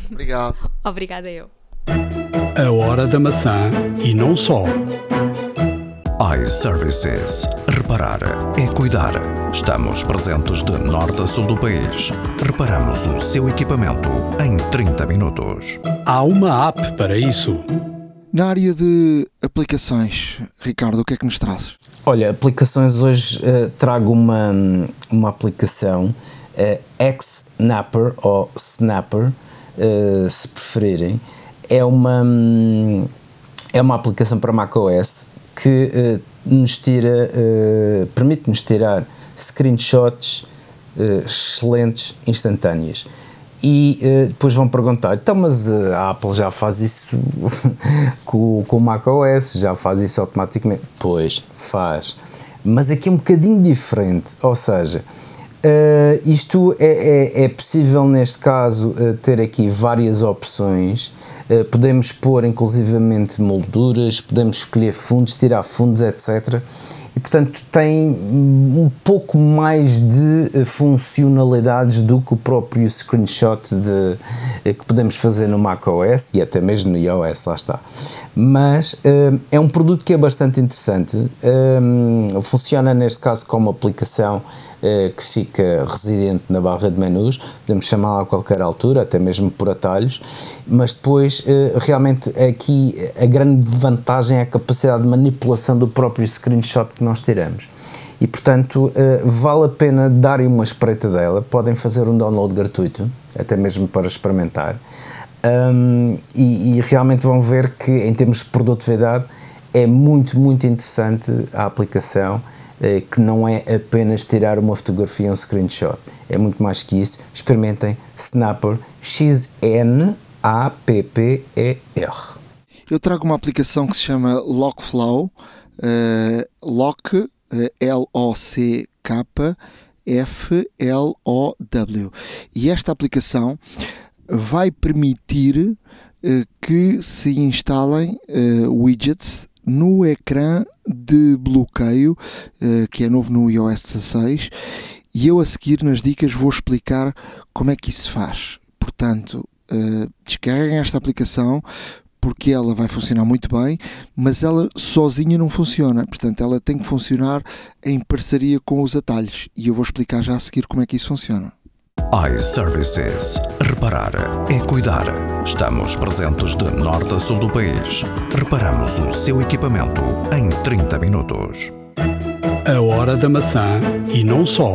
Obrigado. [LAUGHS] Obrigada eu. A Hora da Maçã e não só. iServices. Reparar é cuidar. Estamos presentes de norte a sul do país. Reparamos o seu equipamento em 30 minutos. Há uma app para isso. Na área de aplicações, Ricardo, o que é que nos trazes? Olha, aplicações hoje uh, trago uma, uma aplicação uh, Xnapper ou Snapper, uh, se preferirem. É uma, um, é uma aplicação para macOS que uh, nos tira, permite-nos tirar screenshots excelentes, instantâneas e uh, depois vão perguntar, então mas uh, a Apple já faz isso [LAUGHS] com, com o macOS, já faz isso automaticamente. Pois, faz. Mas aqui é um bocadinho diferente, ou seja, uh, isto é, é, é, possível neste caso ter aqui várias opções, podemos pôr inclusivamente molduras, podemos escolher fundos, tirar fundos, etc., e portanto tem um pouco mais de eh, funcionalidades do que o próprio screenshot de, eh, que podemos fazer no macOS e até mesmo no iOS, lá está. Mas é um produto que é bastante interessante, funciona neste caso como aplicação eh, que fica residente na barra de menus, podemos chamá-la a qualquer altura, até mesmo por atalhos, mas depois eh, realmente aqui a grande vantagem é a capacidade de manipulação do próprio screenshot que nós tiramos. E portanto eh, vale a pena darem uma espreita dela, podem fazer um download gratuito, até mesmo para experimentar. Um, e, e, realmente vão ver que em termos de produtividade é muito, muito interessante a aplicação eh, que não é apenas tirar uma fotografia, um screenshot. É muito mais que isso. Experimentem Snapper X-N-A-P-P-E-R. Eu trago uma aplicação que se chama Lockflow, uh, Lock, uh, L-O-C-K, F-L-O-W. E esta aplicação vai permitir uh, que se instalem widgets no ecrã de bloqueio, uh, que é novo no iOS 16, e eu a seguir nas dicas vou explicar como é que isso se faz. Portanto, uh, descarreguem esta aplicação porque ela vai funcionar muito bem, mas ela sozinha não funciona. Portanto, ela tem que funcionar em parceria com os atalhos e eu vou explicar já a seguir como é que isso funciona iServices. Reparar é cuidar. Estamos presentes de norte a sul do país. Reparamos o seu equipamento em 30 minutos. A hora da maçã e não só.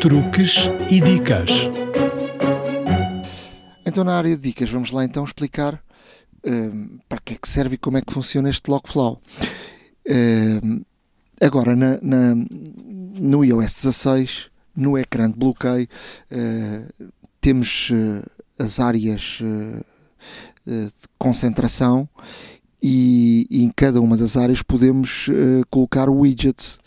Truques e dicas. Então, na área de dicas, vamos lá então explicar um, para que é que serve e como é que funciona este Lockflow. Um, agora, na, na no iOS 16, no ecrã de bloqueio, uh, temos uh, as áreas uh, de concentração e, e, em cada uma das áreas podemos colocar widgets.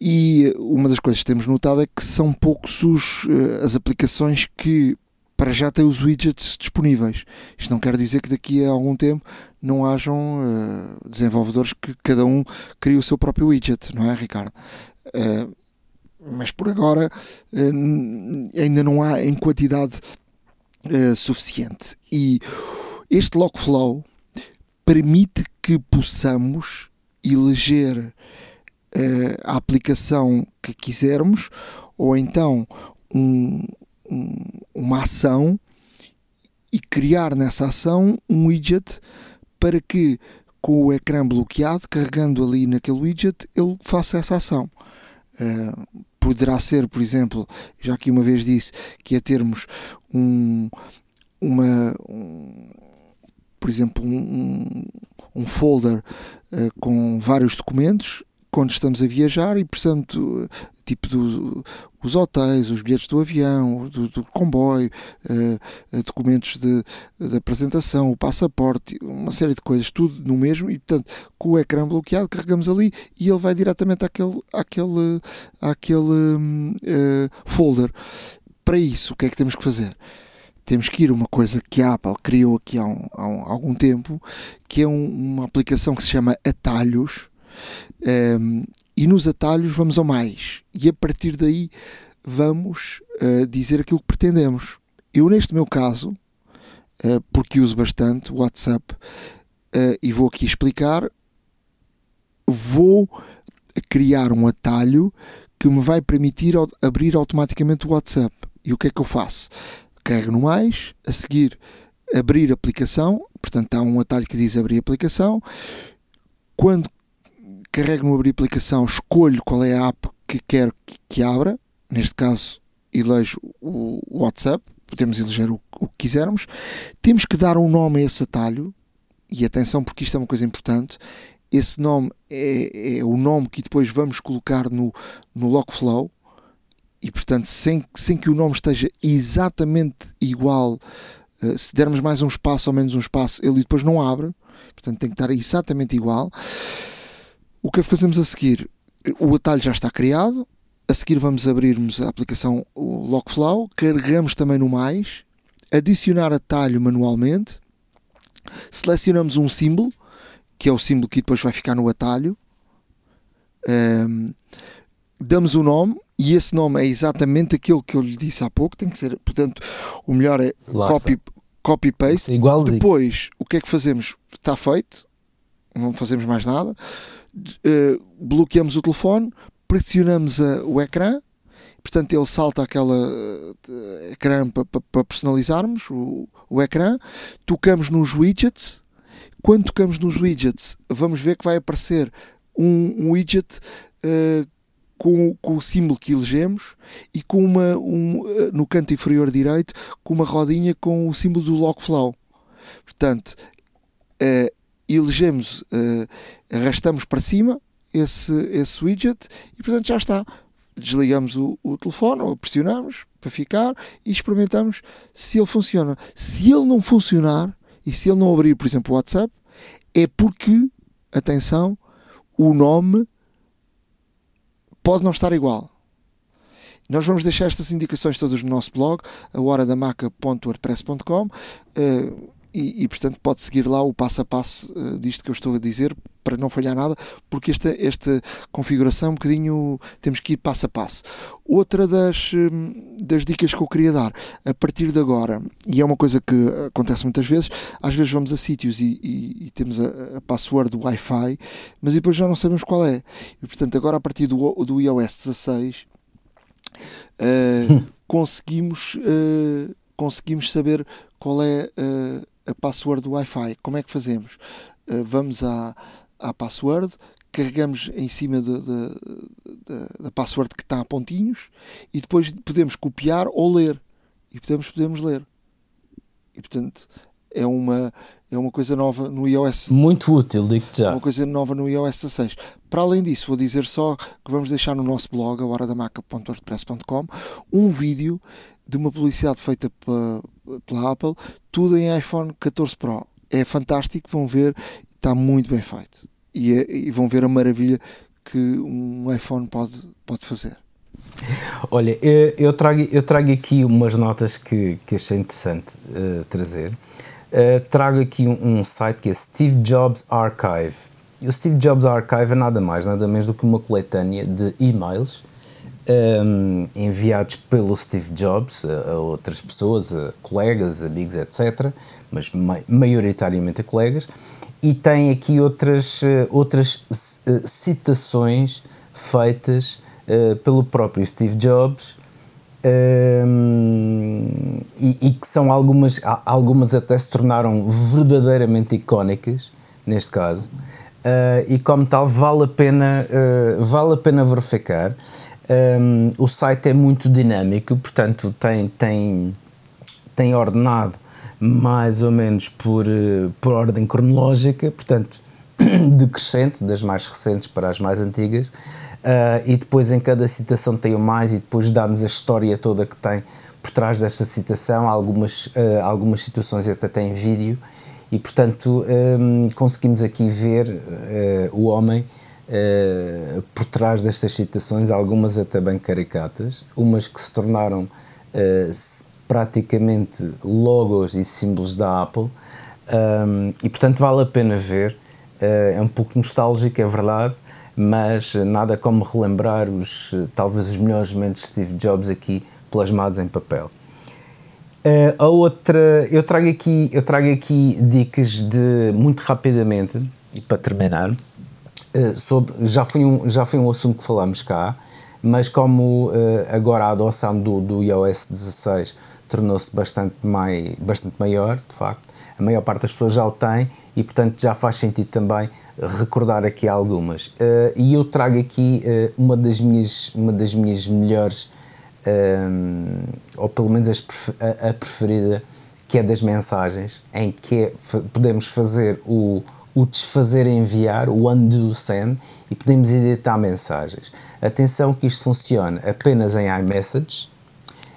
E uma das coisas que temos notado é que são poucos os, as aplicações que para já têm os widgets disponíveis. Isto não quer dizer que daqui a algum tempo não hajam uh, desenvolvedores que cada um crie o seu próprio widget, não é, Ricardo? Uh, mas por agora uh, ainda não há em quantidade uh, suficiente. E este Lockflow permite que possamos eleger a aplicação que quisermos ou então um, um, uma ação e criar nessa ação um widget para que com o ecrã bloqueado, carregando ali naquele widget, ele faça essa ação. Uh, poderá ser, por exemplo, já que uma vez disse que é termos um, uma, um, por exemplo, um, um folder uh, com vários documentos quando estamos a viajar e, portanto, tipo do, os hotéis, os bilhetes do avião, do, do comboio, uh, documentos de, de, apresentação, o passaporte, uma série de coisas, tudo no mesmo, e portanto, com o ecrã bloqueado, carregamos ali e ele vai diretamente àquele, àquele, àquele uh, folder. Para isso, o que é que temos que fazer? Temos que ir a uma coisa que a Apple criou aqui há, um, há, um, há algum tempo, que é um, uma aplicação que se chama Atalhos. Um, ehm, e nos atalhos vamos ao mais e a partir daí vamos uh, dizer aquilo que pretendemos. Eu, neste meu caso, uh, porque uso bastante o WhatsApp uh, e vou aqui explicar, vou criar um atalho que me vai permitir abrir automaticamente o WhatsApp. E o que é que eu faço? Carrego no mais, a seguir abrir aplicação, portanto há um atalho que diz abrir aplicação. Quando carrego no abrir aplicação, escolho qual é a app que quero que, abra, neste caso elejo o WhatsApp, podemos eleger o, o que quisermos, temos que dar um nome a esse atalho, e atenção porque isto é uma coisa importante, esse nome é, é o nome que depois vamos colocar no, no Lockflow, e portanto sem, sem que o nome esteja exatamente igual, uh, se dermos mais um espaço ou menos um espaço, ele depois não abre, portanto tem que estar exatamente igual. O que fazemos a seguir? O atalho já está criado. A seguir vamos abrirmos a aplicação Lockflow, carregamos também no mais, adicionar atalho manualmente, selecionamos um símbolo, que é o símbolo que depois vai ficar no atalho, um, damos o um nome e esse nome é exatamente aquilo que eu lhe disse há pouco, tem que ser, portanto, o melhor é copy, copy paste. Igualzinho. Depois, o que é que fazemos? Está feito, não fazemos mais nada uh, bloqueamos o telefone, pressionamos o ecrã, portanto ele salta aquela uh, ecrã para pa, pa personalizarmos o, o ecrã, tocamos nos widgets, quando tocamos nos widgets vamos ver que vai aparecer um, um widget uh, com, com, o símbolo que elegemos e com uma um, no canto inferior direito com uma rodinha com o símbolo do Lockflow. Portanto, uh, elegemos, uh, arrastamos para cima esse, esse widget e portanto já está. Desligamos o, o telefone ou pressionamos para ficar e experimentamos se ele funciona. Se ele não funcionar e se ele não abrir, por exemplo, o WhatsApp, é porque, atenção, o nome pode não estar igual. Nós vamos deixar estas indicações todas no nosso blog, a horadamaca.wordpress.com. Uh, e, e, portanto pode seguir lá o passo a passo uh, disto que eu estou a dizer para não falhar nada, porque esta, esta configuração um bocadinho temos que ir passo a passo. Outra das, hum, das dicas que eu queria dar a partir de agora, e é uma coisa que acontece muitas vezes, às vezes vamos a sítios e, e, e temos a, a, password do Wi-Fi, mas depois já não sabemos qual é. E portanto, agora a partir do, do iOS 16 uh, conseguimos, uh, conseguimos saber qual é uh, a password do Wi-Fi. Como é que fazemos? Uh, vamos à, à password, carregamos em cima de, de, de, da password que está a pontinhos e depois podemos copiar ou ler. E podemos, podemos ler. E portanto é uma, é uma coisa nova no iOS. Muito útil, digo já. Uma coisa nova no iOS 16. Para além disso, vou dizer só que vamos deixar no nosso blog, a horadamaca.wordpress.com, um vídeo de uma publicidade feita pela, pela Apple, tudo em iPhone 14 Pro. É fantástico, vão ver, está muito bem feito. E, é, e vão ver a maravilha que um iPhone pode, pode fazer. Olha, eu trago, eu trago aqui umas notas que, que achei interessante uh, trazer. Uh, trago aqui um, um, site que é Steve Jobs Archive. E o Steve Jobs Archive é nada mais, nada menos do que uma coletânea de e-mails um, enviados pelo Steve Jobs a, a, outras pessoas, a colegas, amigos, etc., mas maioritariamente a colegas, e tem aqui outras, uh, outras uh, citações feitas uh, pelo próprio Steve Jobs. Um, e, e, que são algumas, algumas até se tornaram verdadeiramente icónicas neste caso, uh, e como tal vale a pena, uh, vale a pena verificar. Um, o site é muito dinâmico, portanto, tem, tem, tem ordenado mais ou menos por, por ordem cronológica, portanto, [CLEARS THROAT] decrescente, das mais recentes para as mais antigas, uh, e depois em cada citação tem o mais, e depois dá-nos a história toda que tem por trás desta citação, algumas, uh, algumas situações até têm vídeo, e portanto um, conseguimos aqui ver uh, o homem uh, por trás destas citações, algumas até bem caricatas, umas que se tornaram uh, praticamente logos e símbolos da Apple, um, e portanto vale a pena ver. é um pouco nostálgico, é verdade, mas nada como relembrar os talvez os melhores momentos de Steve Jobs aqui plasmados em papel. Uh, a outra, eu trago aqui, eu trago aqui dicas de muito rapidamente e para terminar. Uh, sobre, já foi um já foi um assunto que falamos cá, mas como uh, agora a adoção do, do iOS 16 tornou-se bastante bastante maior, de facto, a maior parte das pessoas já o tem e portanto já faz sentido também recordar aqui algumas. e eu trago aqui uma das minhas uma das minhas melhores ou pelo menos a, a, preferida, que é das mensagens, em que é, podemos fazer o, o desfazer enviar, o undo send, e podemos editar mensagens. Atenção que isto funciona apenas em iMessage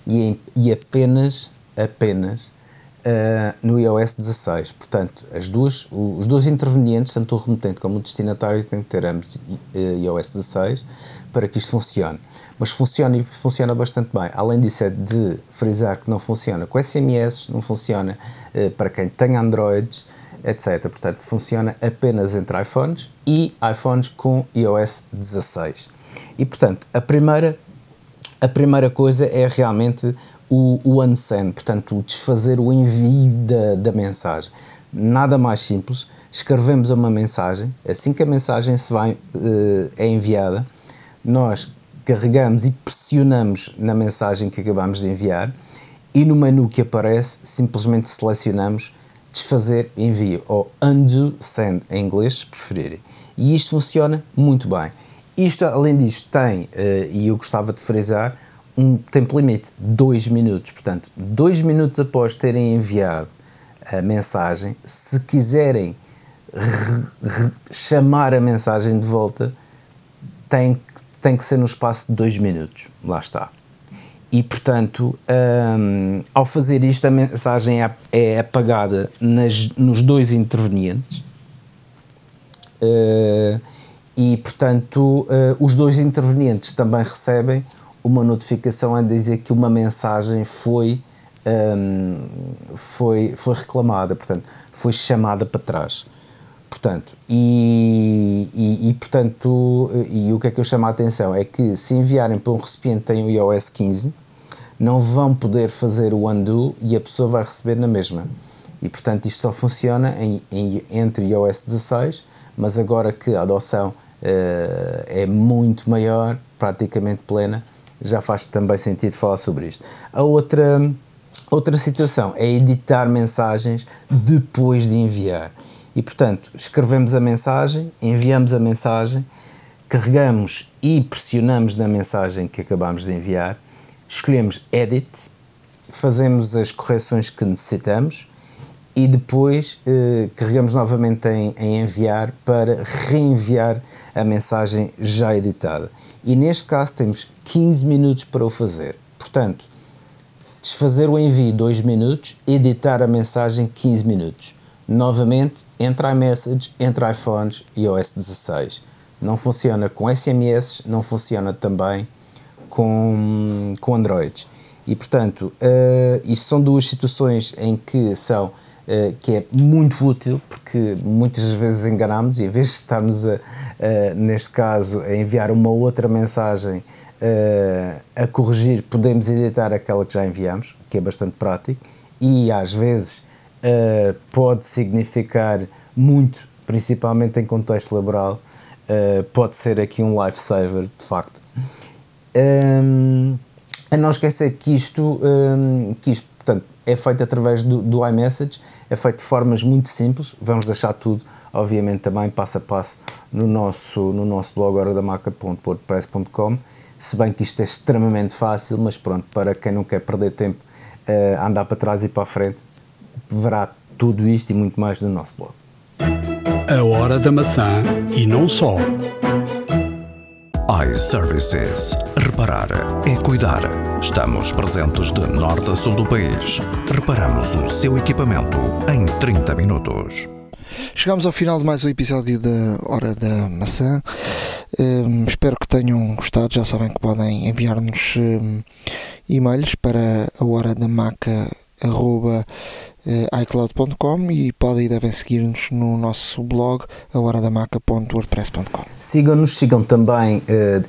e, em, e apenas, apenas uh, no iOS 16. Portanto, as duas, os dois intervenientes, tanto o remetente como o destinatário, têm que ter ambos iOS 16 para que isto funcione. Mas funciona e funciona bastante bem. Além disso, é de frisar que não funciona com SMS, não funciona uh, para quem tem Androids, etc. Portanto, funciona apenas entre iPhones e iPhones com iOS 16. E portanto, a primeira, a primeira coisa é realmente o, o unsend, portanto, o desfazer o envio da, da mensagem. Nada mais simples, escrevemos uma mensagem, assim que a mensagem se vai, uh, é enviada, nós carregamos e pressionamos na mensagem que acabamos de enviar e no menu que aparece simplesmente selecionamos desfazer envio ou undo send em inglês se preferirem. E isto funciona muito bem. Isto, além disto, tem, uh, e eu gostava de frisar, um tempo limite, 2 minutos. Portanto, 2 minutos após terem enviado a mensagem, se quiserem chamar a mensagem de volta, tem tem que ser no espaço de dois minutos. Lá está. E, portanto, um, ao fazer isto, a mensagem é, é apagada nas, nos dois intervenientes. Uh, e, portanto, uh, os dois intervenientes também recebem uma notificação a dizer que uma mensagem foi, um, foi, foi reclamada, portanto, foi chamada para trás. Portanto, e, e, e, portanto, e o que é que eu chamo a atenção é que se enviarem para um recipiente que tem o iOS 15, não vão poder fazer o undo e a pessoa vai receber na mesma. E portanto, isto só funciona em, em, entre iOS 16, mas agora que a adoção uh, é muito maior, praticamente plena, já faz também sentido falar sobre isto. A outra, outra situação é editar mensagens depois de enviar. E portanto, escrevemos a mensagem, enviamos a mensagem, carregamos e pressionamos na mensagem que acabamos de enviar, escolhemos Edit, fazemos as correções que necessitamos e depois eh, carregamos novamente em, em, enviar para reenviar a mensagem já editada. E neste caso temos 15 minutos para o fazer. Portanto, desfazer o envio 2 minutos, editar a mensagem 15 minutos. Novamente, entre iMessage, entre iPhones e OS 16. Não funciona com SMS, não funciona também com, com Androids. E portanto, uh, isto são duas situações em que são uh, que é muito útil porque muitas vezes enganamos e em vez de estarmos a, neste caso a enviar uma outra mensagem a corrigir, podemos editar aquela que já enviamos, que é bastante prático e às vezes pode significar muito, principalmente em contexto laboral, pode ser aqui um lifesaver, de facto. Um, a não esquecer que isto, um, que isto portanto, é feito através do, do iMessage, é feito de formas muito simples, vamos deixar tudo, obviamente, também passo a passo no nosso, no nosso blog horadamaca.wordpress.com, se bem que isto é extremamente fácil, mas pronto, para quem não quer perder tempo, uh, andar para trás e para a frente, verá tudo isto e muito mais no nosso blog. A hora da maçã e não só. iServices. Reparar é cuidar. Estamos presentes de norte a sul do país. Reparamos o seu equipamento em 30 minutos. Chegamos ao final de mais um episódio da Hora da Maçã. Um, espero que tenham gostado. Já sabem que podem enviar-nos um, e-mails para a hora da maca arroba, icloud.com e podem e devem seguir-nos no nosso blog ahoradamaca.wordpress.com Sigam-nos, sigam também uh,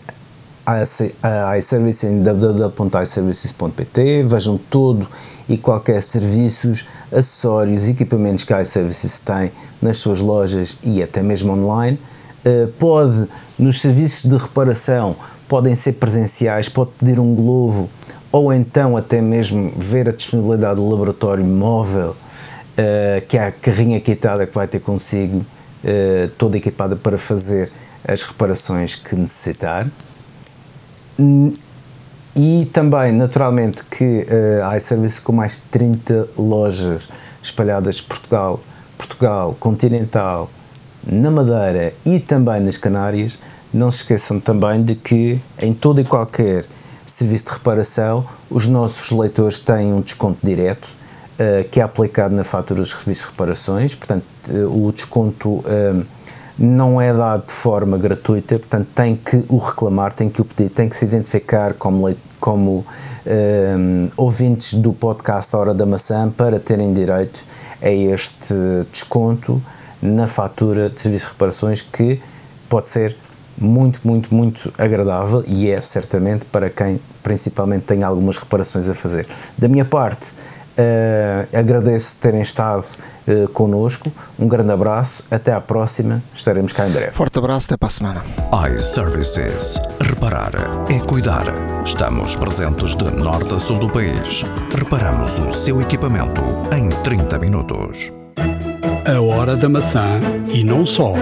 a iService em www.iservices.pt vejam todo e qualquer serviços, acessórios, equipamentos que a iServices tem nas suas lojas e até mesmo online. Uh, pode, nos serviços de reparação, podem ser presenciais, pode pedir um globo ou então até mesmo ver a disponibilidade do laboratório móvel, uh, que é a carrinha quitada que vai ter consigo, uh, toda equipada para fazer as reparações que necessitar. E também, naturalmente, que uh, a iService com mais de 30 lojas espalhadas Portugal, Portugal continental, na Madeira e também nas Canárias, não se esqueçam também de que em todo e qualquer serviço de reparação os nossos leitores têm um desconto direto uh, que é aplicado na fatura dos serviços de reparações, portanto uh, o desconto uh, não é dado de forma gratuita, portanto tem que o reclamar, tem que o pedir, tem que se identificar como, como ouvintes do podcast A Hora da Maçã para terem direito a este desconto na fatura de serviços de reparações que pode ser muito, muito, muito agradável e é certamente para quem principalmente tem algumas reparações a fazer. Da minha parte, uh, agradeço terem estado uh, connosco, um grande abraço, até à próxima, estaremos cá em breve. Forte abraço, até para a semana. iServices. Reparar é cuidar. Estamos presentes de norte a sul do país. Reparamos o seu equipamento em 30 minutos. A hora da maçã e não só.